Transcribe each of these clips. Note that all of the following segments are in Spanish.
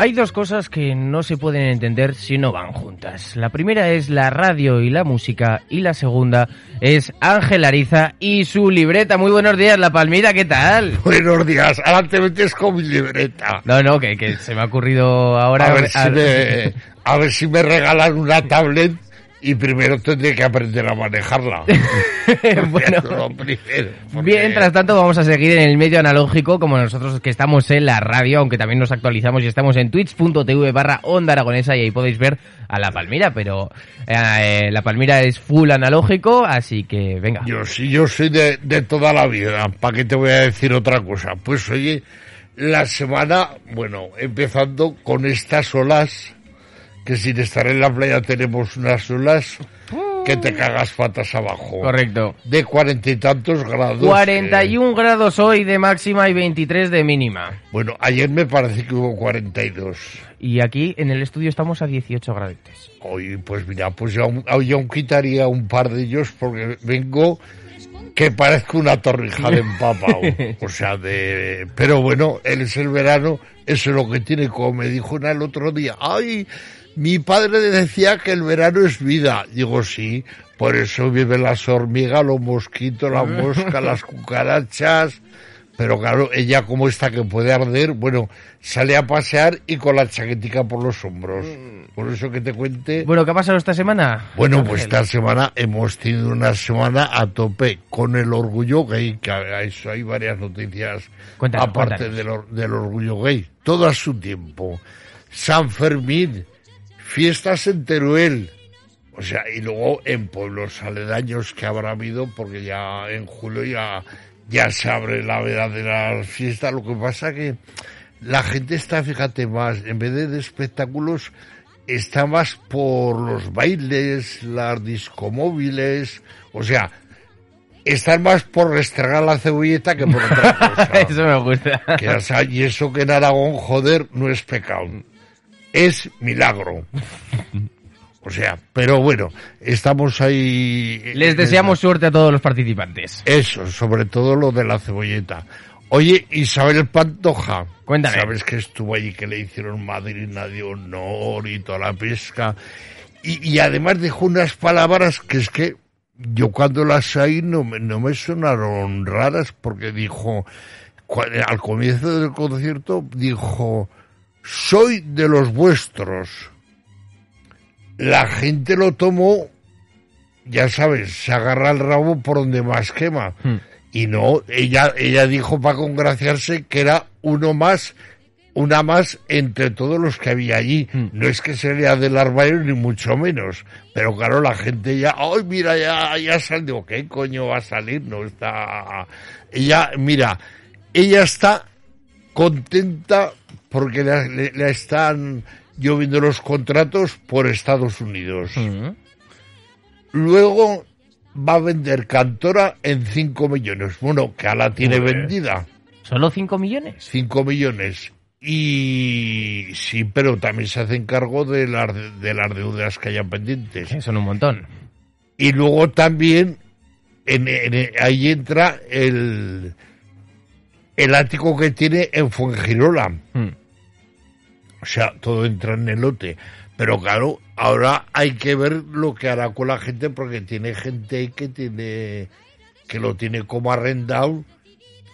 Hay dos cosas que no se pueden entender si no van juntas. La primera es la radio y la música y la segunda es Ángel Ariza y su libreta. Muy buenos días, La Palmira, ¿qué tal? Buenos días, ahora te metes con mi libreta. No, no, que, que se me ha ocurrido ahora... A ver, si me, a ver si me regalan una tablet y primero tendré que aprender a manejarla. bueno, primero, porque- mientras tanto vamos a seguir en el medio analógico como nosotros que estamos en la radio, aunque también nos actualizamos y estamos en twitch.tv barra onda aragonesa y ahí podéis ver a La Palmira, pero eh, La Palmira es full analógico, así que venga. Yo sí, yo soy de, de toda la vida. ¿Para qué te voy a decir otra cosa? Pues oye, la semana, bueno, empezando con estas olas, que sin estar en la playa tenemos unas olas que te cagas patas abajo. Correcto. De cuarenta y tantos grados. 41 grados hoy de máxima y 23 de mínima. bueno, ayer me parece que hubo 42. Y aquí en el estudio estamos a 18 grados. Hoy, pues mira, pues yo aún quitaría un par de ellos porque vengo que parezco una torrija de empapado. o sea, de... Pero bueno, él es el verano, eso es lo que tiene, como me dijo una el otro día. ¡Ay! Mi padre decía que el verano es vida. Digo, sí, por eso viven las hormigas, los mosquitos, la mosca, las cucarachas. Pero claro, ella como está que puede arder, bueno, sale a pasear y con la chaquetica por los hombros. Por eso que te cuente. Bueno, ¿qué ha pasado esta semana? Bueno, pues esta semana hemos tenido una semana a tope con el orgullo gay, que a eso hay varias noticias Cuéntanos, aparte cuéntanos. del, or- del orgullo gay. Todo a su tiempo. San Fermín, fiestas en Teruel. O sea, y luego en pueblos aledaños que habrá habido, porque ya en julio ya, ya se abre la verdadera fiesta. Lo que pasa que la gente está, fíjate, más, en vez de, espectáculos, está más por los bailes, las discomóviles, o sea, están más por restregar la cebolleta que por otra cosa. Eso me gusta. Que y eso que en Aragón, joder, no es pecado. Es milagro. O sea, pero bueno, estamos ahí. Les deseamos suerte a todos los participantes. Eso, sobre todo lo de la cebolleta. Oye, Isabel Pantoja. Cuéntame. Sabes que estuvo allí, que le hicieron madrina de honor y toda la pesca. Y, y además dejó unas palabras que es que yo cuando las oí no me, no me sonaron raras porque dijo, al comienzo del concierto dijo, soy de los vuestros. La gente lo tomó, ya sabes, se agarra el rabo por donde más quema. Hmm. Y no, ella, ella dijo para congraciarse que era uno más, una más entre todos los que había allí. Hmm. No es que sería del armario ni mucho menos. Pero claro, la gente ya, ay, mira, ya, ya salió. ¿Qué coño va a salir? No está. Ella, mira, ella está contenta porque le, le están lloviendo los contratos por Estados Unidos. Mm. Luego va a vender Cantora en 5 millones. Bueno, que la tiene vendida. ¿Solo 5 millones? 5 millones. Y sí, pero también se hacen cargo de las, de las deudas que hayan pendientes. Que son un montón. Y luego también en, en- ahí entra el, el ático que tiene en Fuengirola. Mm. O sea, todo entra en el lote. Pero claro, ahora hay que ver lo que hará con la gente porque tiene gente que tiene que lo tiene como arrendado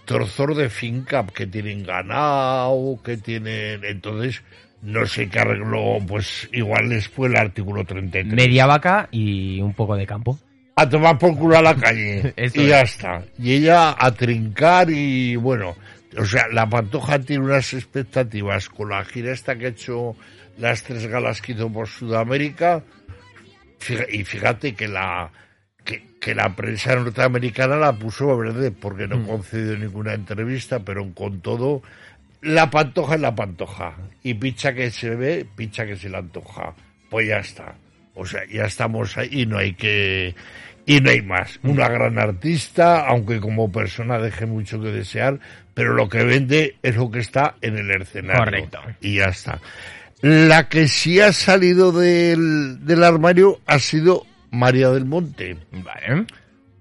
trozos de finca que tienen ganado, que tienen entonces no sé qué arregló, pues igual les fue el artículo 33. Media vaca y un poco de campo. A tomar por culo a la calle. Y es. ya está. Y ella a trincar y bueno, O sea, la Pantoja tiene unas expectativas con la gira esta que ha hecho las tres galas que hizo por Sudamérica. Y fíjate que la que, que la prensa norteamericana la puso verde porque no concedió ninguna entrevista, pero con todo, la pantoja es la pantoja. Y picha que se ve, picha que se le antoja. Pues ya está. O sea, ya estamos ahí y no hay que. Y no hay más. Una gran artista, aunque como persona deje mucho que desear, pero lo que vende es lo que está en el escenario. Correcto. Y ya está. La que sí ha salido del, del armario ha sido María del Monte. Vale.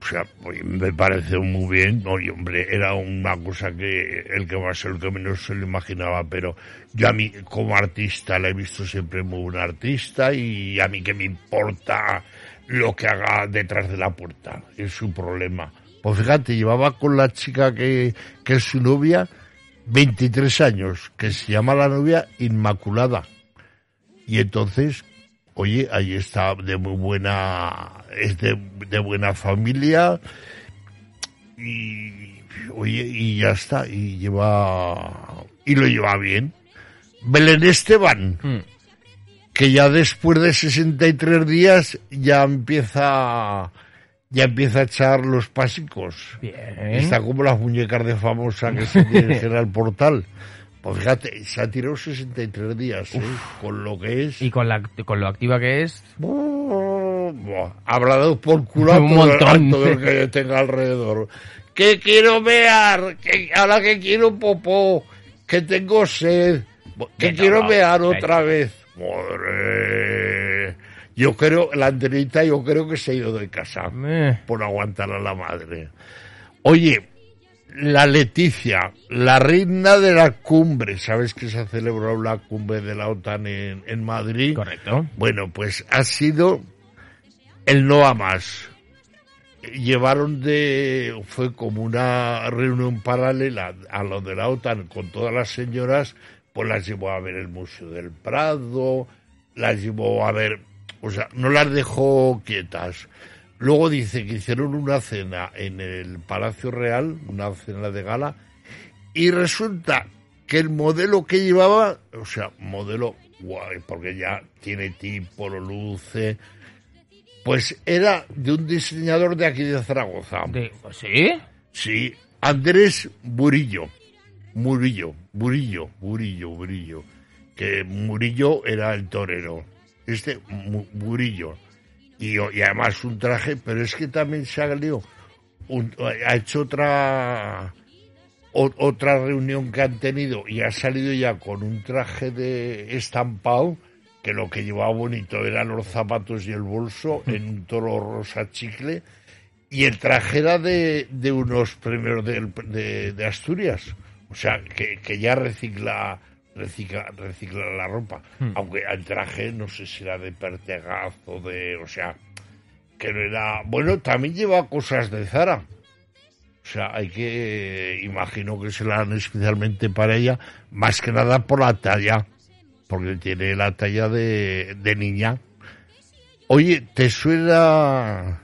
O sea, oye, me parece muy bien. Oye, hombre, era una cosa que el que más, el que menos se lo imaginaba, pero yo a mí, como artista, la he visto siempre muy buena artista y a mí que me importa lo que haga detrás de la puerta. Es su problema. Pues fíjate, llevaba con la chica que, que es su novia 23 años, que se llama la novia Inmaculada. Y entonces, oye, ahí está de muy buena, es de, de buena familia y, oye, y ya está, y lleva, y lo lleva bien. Belén Esteban, Mm. Que ya después de 63 días ya empieza, ya empieza a echar los pásicos. Bien. Está como las muñecas de famosa que se dirigen al portal. Pues fíjate, se ha tirado 63 días, ¿eh? con lo que es... Y con, la, con lo activa que es. Buah, Habrá dado por culo a Un montón. a todo el que tenga alrededor. Que quiero mear, que ahora que quiero popó, que tengo sed, que Que quiero no, mear que- otra vez. Madre. Yo creo, la Andreita yo creo que se ha ido de casa Eh, por aguantar a la madre. Oye, la Leticia, la reina de la cumbre, ¿sabes que se ha celebrado la cumbre de la OTAN en, en Madrid? correcto. Bueno, pues ha sido el no a más. Llevaron de, fue como una reunión paralela a lo de la OTAN con todas las señoras, pues las llevó a ver el Museo del Prado, las llevó a ver, o sea, no las dejó quietas. Luego dice que hicieron una cena en el Palacio Real, una cena de gala, y resulta que el modelo que llevaba, o sea, modelo guay, porque ya tiene tipo, lo luce, pues era de un diseñador de aquí de Zaragoza. De- ¿Sí? Sí, Andrés Burillo. Murillo, Burillo, Burillo, Burillo. Que Murillo era el torero. Este, Mu- Burillo. Y, y además un traje, pero es que también se ha salido un- ha hecho otra o- otra reunión que han tenido y ha salido ya con un traje de estampado que lo que llevaba bonito eran los zapatos y el bolso en un toro rosa chicle y el traje era de, de unos premios de Asturias o sea que, que ya recicla recicla recicla la ropa. Aunque el traje no sé si era de Pertegaz o de o sea que no era bueno también lleva cosas de Zara. O sea, hay que, imagino que se la dan especialmente para ella, más que nada por la talla, porque tiene la talla de, de niña. Oye, ¿te suena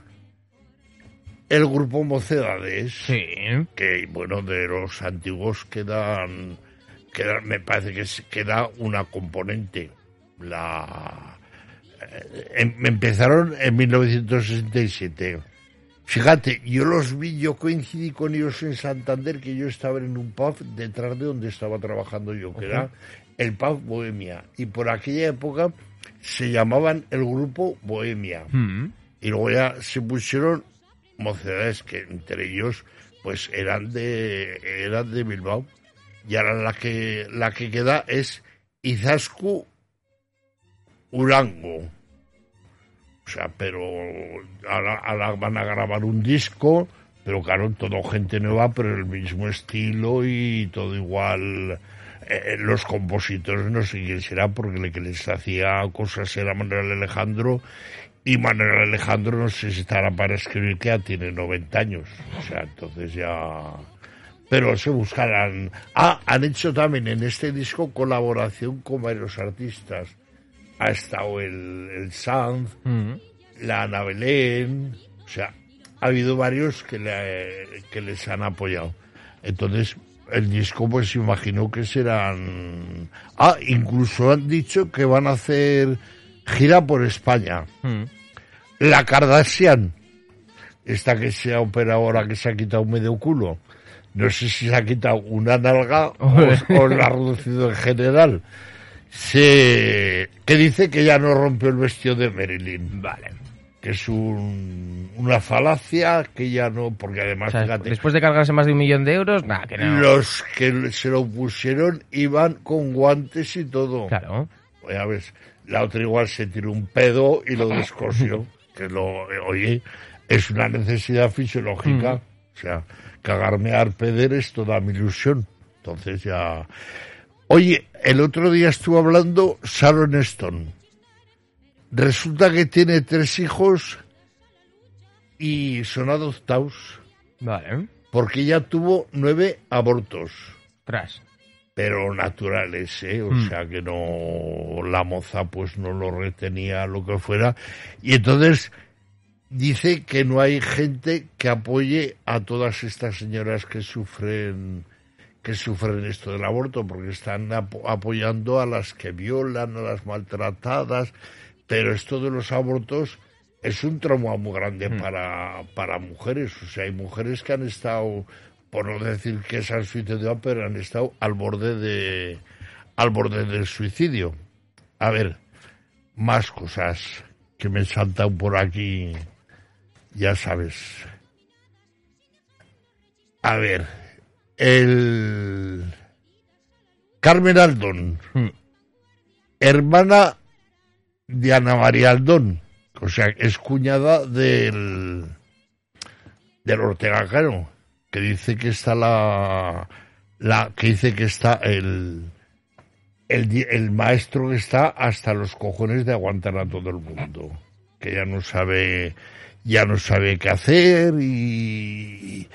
el grupo Mocedades? Sí. Que, bueno, de los antiguos quedan, quedan me parece que es- queda una componente. La, eh, em- empezaron en 1967. Fíjate, yo los vi, yo coincidí con ellos en Santander, que yo estaba en un pub detrás de donde estaba trabajando yo, que era el pub Bohemia. Y por aquella época se llamaban el grupo Bohemia. Mm. Y luego ya se pusieron mocedades que entre ellos pues eran de eran de Bilbao. Y ahora la que la que queda es Izascu Urango. O sea, pero ahora, van a grabar un disco, pero claro, todo gente nueva, pero el mismo estilo y todo igual. Eh, los compositores no sé quién será, porque el que les hacía cosas era Manuel Alejandro, y Manuel Alejandro no sé si estará para escribir, que ya tiene 90 años. O sea, entonces ya... Pero se buscarán... Ah, han hecho también en este disco colaboración con varios artistas. Ha estado el, el Sanz, Mm. la Ana Belén, o sea, ha habido varios que, le- que les han apoyado. Entonces, el disco pues imagino que serán... Ah, incluso han dicho que van a hacer gira por España. Mm. La Kardashian, esta que se ha operado ahora, que se ha quitado medio culo. No sé si se ha quitado una nalga o, o la ha reducido en general. Se, que dice que ya no rompió el vestido de Marilyn. Vale. Que es un- una falacia que ya no, porque además, O sea, fíjate, después de cargarse más de un millón de euros, nada, que no. los que se lo pusieron iban con guantes y todo. Claro. Ya ves, la otra igual se tiró un pedo y lo descosió. que lo, oye, es una necesidad fisiológica. O sea, cagarme a peder es toda mi ilusión. Entonces ya... Oye, el otro día estuve hablando Sharon Stone. Resulta que tiene tres hijos y son adoptados Vale. porque ella tuvo nueve abortos Tras. Pero naturales, ¿eh? O Mm. sea que no, la moza pues no lo retenía, lo que fuera. Y entonces dice que no hay gente que apoye a todas estas señoras que sufren que sufren esto del aborto, porque están apo- apoyando a las que violan, a las maltratadas, pero esto de los abortos es un trauma muy grande para, para mujeres. O sea, hay mujeres que han estado, por no decir que se han suicidado, pero han estado al borde de al borde del suicidio. A ver, más cosas que me saltan por aquí, ya sabes. A ver, el Carmen Aldón, Mm. hermana de Ana María Aldón, o sea, es cuñada del del Ortega Cano, que dice que está la la que dice que está el el, el maestro que está hasta los cojones de aguantar a todo el mundo, que ya no sabe ya no sabe qué hacer y,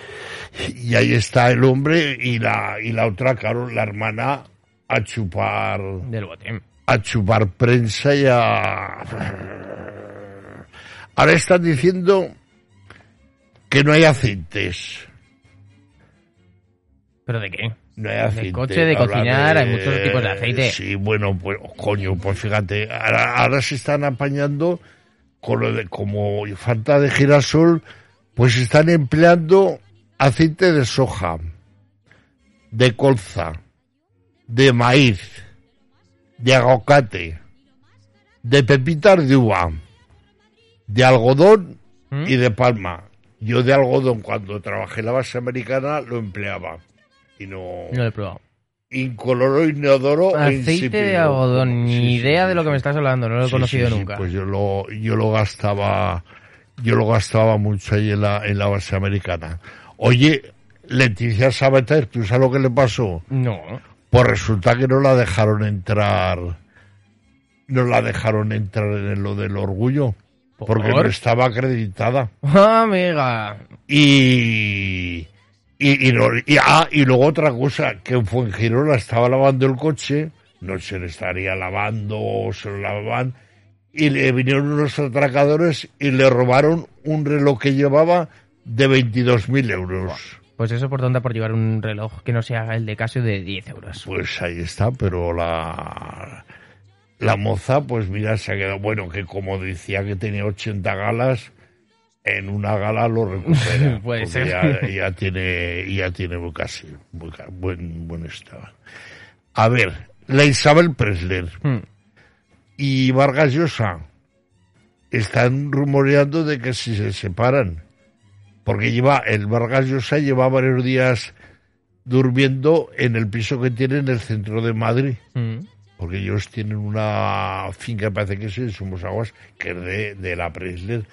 y ahí está el hombre y la y la otra, claro, la hermana a chupar Del bote. a chupar prensa y a... Ahora están diciendo que no hay aceites. ¿Pero de qué? No hay aceite. coche, de cocinar, hay muchos tipos de aceite. Sí, bueno, pues coño, pues fíjate, ahora, ahora se están apañando con lo de como falta de girasol, pues están empleando aceite de soja, de colza, de maíz, de aguacate, de pepitas de uva, de algodón ¿Mm? y de palma. Yo de algodón cuando trabajé en la base americana lo empleaba y no No lo he probado. incoloro, inodoro Aceite insípido. de algodón. Ni Sí, idea sí, de lo que me estás hablando. No lo he Sí, conocido nunca. Pues yo lo, yo lo gastaba, yo lo gastaba mucho ahí en la, en la base americana. Oye, Leticia Sabater, ¿tú sabes lo que le pasó? No. Pues resulta que no la dejaron entrar, no la dejaron entrar en lo del orgullo, porque no estaba acreditada. Ah, amiga. Y, y, y, no- y- ah, y luego otra cosa, que en Fuengirola estaba lavando el coche, no se le estaría lavando o se lo lavaban, y le vinieron unos atracadores y le robaron un reloj que llevaba de 22.000 euros. Pues eso por tonta por llevar un reloj que no sea el de Casio de 10 euros. Pues ahí está, pero la, la moza, pues mira, se ha quedado, bueno, que como decía que tenía 80 galas, en una gala lo recupera. Puede porque ser. Ya, ya tiene, ya tiene casi, buen, buen estado. A ver, la Isabel Presler Hmm. y Vargas Llosa están rumoreando de que si se separan, porque lleva, el Vargas Llosa lleva varios días durmiendo en el piso que tiene en el centro de Madrid, Hmm. porque ellos tienen una finca, parece que es en Somos Aguas, que es de, de la Presler.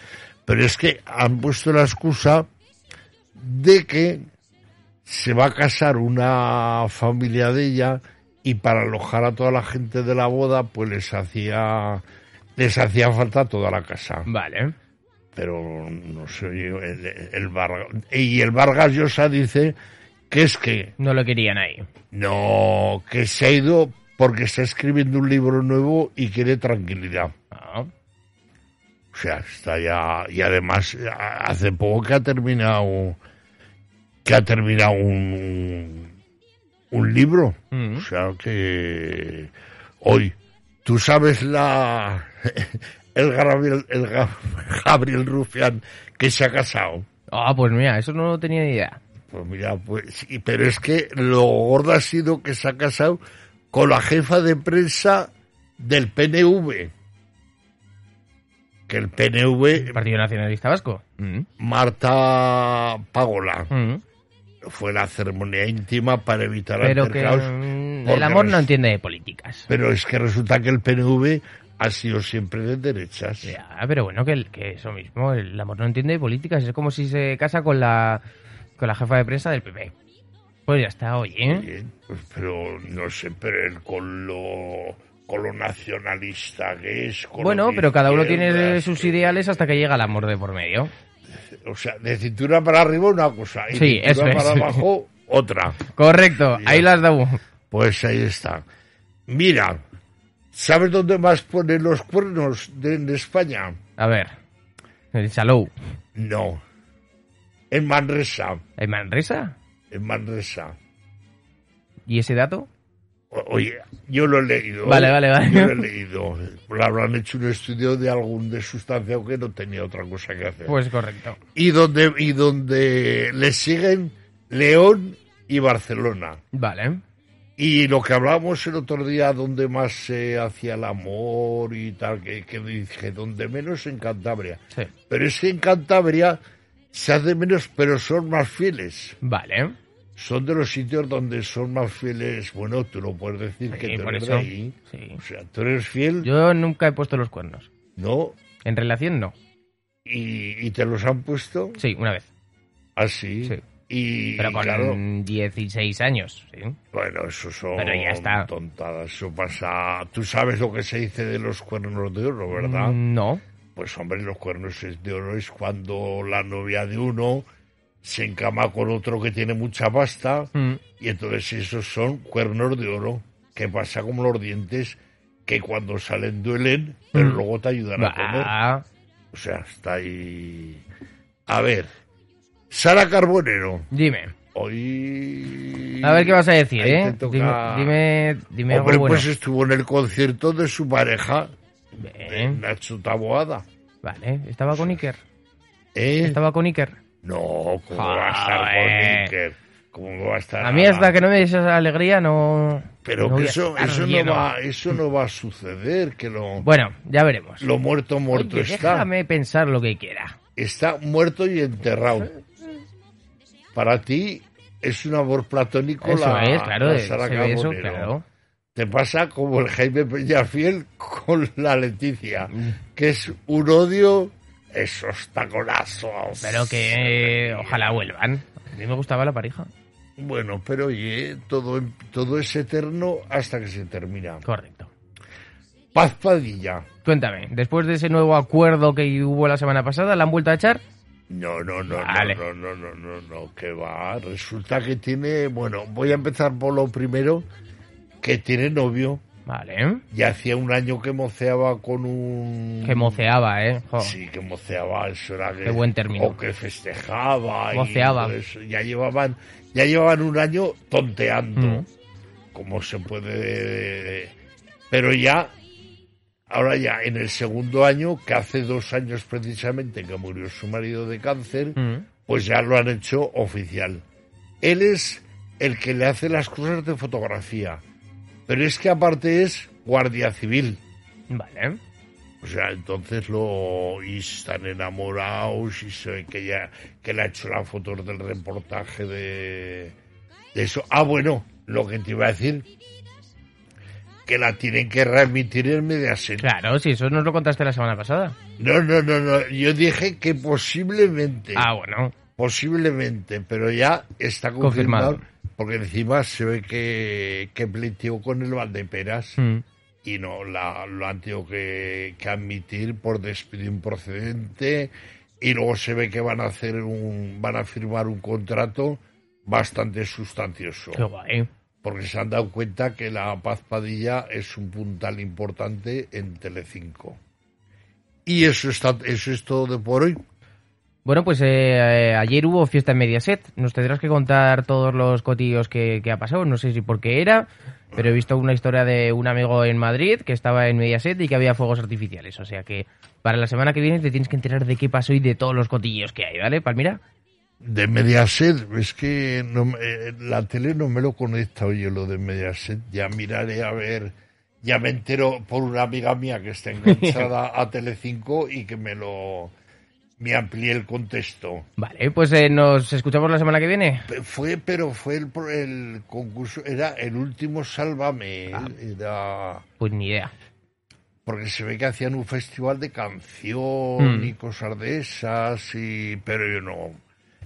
Pero es que han puesto la excusa de que se va a casar una familia de ella y para alojar a toda la gente de la boda, pues les hacía les hacía falta toda la casa. Vale. Pero no sé, yo, el, el Vargas, y el Vargas Llosa dice que es que No lo querían ahí. no, que se ha ido porque está escribiendo un libro nuevo y quiere tranquilidad. O sea, está ya, y además hace poco que ha terminado, que ha terminado un, un libro. Mm. O sea que hoy, tú sabes la el Gabriel, el Ga- Gabriel Rufián que se ha casado. Ah, pues mira, eso no tenía ni idea. Pues mira, pues sí, pero es que lo gordo ha sido que se ha casado con la jefa de prensa del PNV. Que el PNV, Partido Nacionalista Vasco. Mm. Marta Pagola, Mm. fue la ceremonia íntima para evitar Pero que mm, el amor no entiende de políticas. Pero es que resulta que el PNV ha sido siempre de derechas. Ya, pero bueno, que, el- que eso mismo, el amor no entiende de políticas. Es como si se casa con la, con la jefa de prensa del PP. Pues ya está, oye. Pues, pero no sé, pero él con lo, lo nacionalista que es. con Bueno, pero cada uno tiene sus ideales hasta que llega el amor de por medio. O sea, de cintura para arriba una cosa y Sí, de cintura eso para es. abajo otra. Correcto, ahí las dado. Pues ahí está. Mira, ¿sabes dónde más ponen los cuernos de, en España? A ver, el Salou. No. En Manresa. ¿En Manresa? En Manresa. ¿Y ese dato? Oye, yo lo he leído. Vale, ¿eh? vale, vale. Yo lo he leído. Le habrán hecho un estudio de algún de sustancia que no tenía otra cosa que hacer. Pues correcto. y donde y donde le siguen León y Barcelona. Vale. Y lo que hablábamos el otro día, donde más se hacía el amor y tal, que, que dije, donde menos en Cantabria. Sí. Pero es que en Cantabria se hace menos, pero son más fieles. Vale. Son de los sitios donde son más fieles. Bueno, tú lo puedes decir Sí, que por eres de ahí. Sí. O sea, tú eres fiel, Yo nunca he puesto los cuernos. ¿no? En relación, no. Y, y te los han puesto Sí, una vez. así. Sí. Y Pero con claro, 16 años. Sí. Bueno, eso son Pero ya está. tontadas. Eso pasa. Tú sabes lo que se dice de los cuernos de oro, ¿verdad? Mm, No. Pues hombre, los cuernos de oro es cuando la novia de uno se encama con otro que tiene mucha pasta Mm. y entonces esos son cuernos de oro. Que pasa como los dientes que cuando salen duelen, pero Mm. luego te ayudan a comer. O sea, está ahí. A ver, Sara Carbonero. Dime. Hoy. A ver qué vas a decir, Ahí ¿eh? toca- Dime, dime, dime Hombre, algo bueno. pues estuvo en el concierto de su pareja, Bien. Nacho Taboada. Vale, estaba con Iker. ¿Eh? Estaba con Iker. No, ¿cómo va a estar con Joder. Iker? ¿Cómo va a estar? A mí hasta que no me des esa alegría no... Pero no que eso, eso, no va, eso no va a suceder, que lo, Bueno, ya veremos. lo muerto, muerto Oye, está. déjame pensar lo que quiera. Está muerto y enterrado. Para ti es un amor platónico Eso la, es, claro, la de- Sara se ve eso, Carbonero. claro. Te pasa como el Jaime Peñafiel con la Leticia, Mm. que es un odio, esos taconazos. Pero que eh, ojalá vuelvan. A mí me gustaba la pareja. Bueno, pero oye, todo, todo es eterno hasta que se termina. Correcto. Paz Padilla. Cuéntame, después de ese nuevo acuerdo que hubo la semana pasada, ¿la han vuelto a echar? No, no, no, Vale. no, no, no, no, no, no, que va. Resulta que tiene, bueno, voy a empezar por lo primero, que tiene novio. Vale. Ya hacía un año que moceaba con un... Que moceaba, ¿eh? Jo. Sí, que moceaba, eso era que... Qué buen término. O que festejaba. y Moceaba. eso. Ya llevaban, ya llevaban un año tonteando. Mm. Como se puede... Pero ya, ahora ya, en el segundo año, que hace dos años precisamente que murió su marido de cáncer, Mm. pues ya lo han hecho oficial. Él es el que le hace las cosas de fotografía. Pero es que aparte es guardia civil. Vale. O sea, entonces lo y están enamorados y se ve que ya que le ha hecho las fotos del reportaje de, de eso. Ah, bueno, lo que te iba a decir que la tienen que reemitir en Mediaset. Claro, sí, eso nos lo contaste la semana pasada. No, no, no, no. Yo dije que posiblemente, Ah, bueno. posiblemente, pero ya está confirmado, Confirmado. Porque encima se ve que que pleiteó con el Valdeperas. Mm. y no la, lo han tenido que, que admitir por despido improcedente y luego se ve que van a hacer un van a firmar un contrato bastante sustancioso guay. porque se han dado cuenta que la Paz Padilla es un puntal importante en Telecinco y eso está eso es todo de por hoy Bueno, pues eh, ayer hubo fiesta en Mediaset. Nos tendrás que contar todos los cotillos que, que ha pasado. No sé si por qué era, pero he visto una historia de un amigo en Madrid que estaba en Mediaset y que había fuegos artificiales. O sea que para la semana que viene te tienes que enterar de qué pasó y de todos los cotillos que hay, ¿vale, Palmira? De Mediaset, es que no, eh, la tele no me lo conecta, oye, lo de Mediaset. Ya miraré a ver, ya me entero por una amiga mía que está enganchada a Telecinco y que me lo, me amplíe el contexto. Vale, pues eh, nos escuchamos la semana que viene. Fue, pero fue el, concurso, era el último Sálvame, era... Pues ni idea. Porque se ve que hacían un festival de canción Mm. y cosas de esas, y, pero yo no.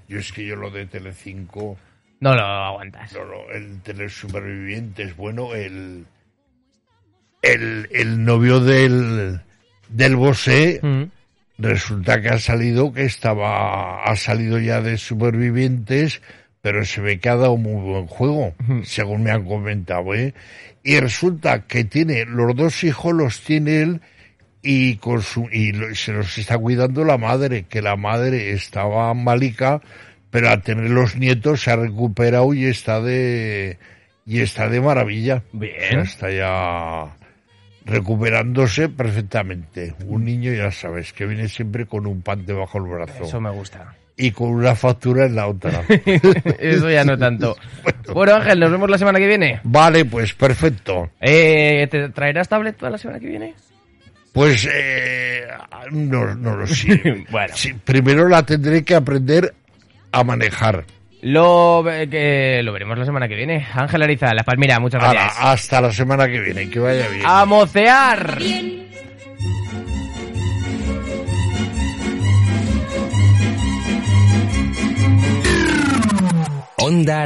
Yo es que yo lo de Telecinco, No lo aguantas. no, no, el Telesupervivientes, bueno, el, el, el novio del, del Bosé, Mm. Resulta que ha salido, que estaba, ha salido ya de Supervivientes, pero se ve que ha dado muy buen juego, según me han comentado, ¿eh? Y resulta que tiene, los dos hijos los tiene él y, con su, y lo- se los está cuidando la madre, que la madre estaba malica, pero al tener los nietos se ha recuperado y está de, y está de maravilla. Bien. O sea, está ya recuperándose perfectamente. Un niño, ya sabes, que viene siempre con un pan debajo del brazo Eso me gusta. y con una factura en la otra. Eso ya no tanto. Bueno, Ángel, nos vemos la semana que viene. vale, pues perfecto. Eh, ¿Te traerás tablet para la semana que viene? Pues eh, no, no lo sé. Bueno. Sí, primero la tendré que aprender a manejar. Lo, que, lo veremos la semana que viene. Ángel Ariza, La Palmira, muchas gracias. hasta la semana que viene, que vaya bien. ¡A mocear! Onda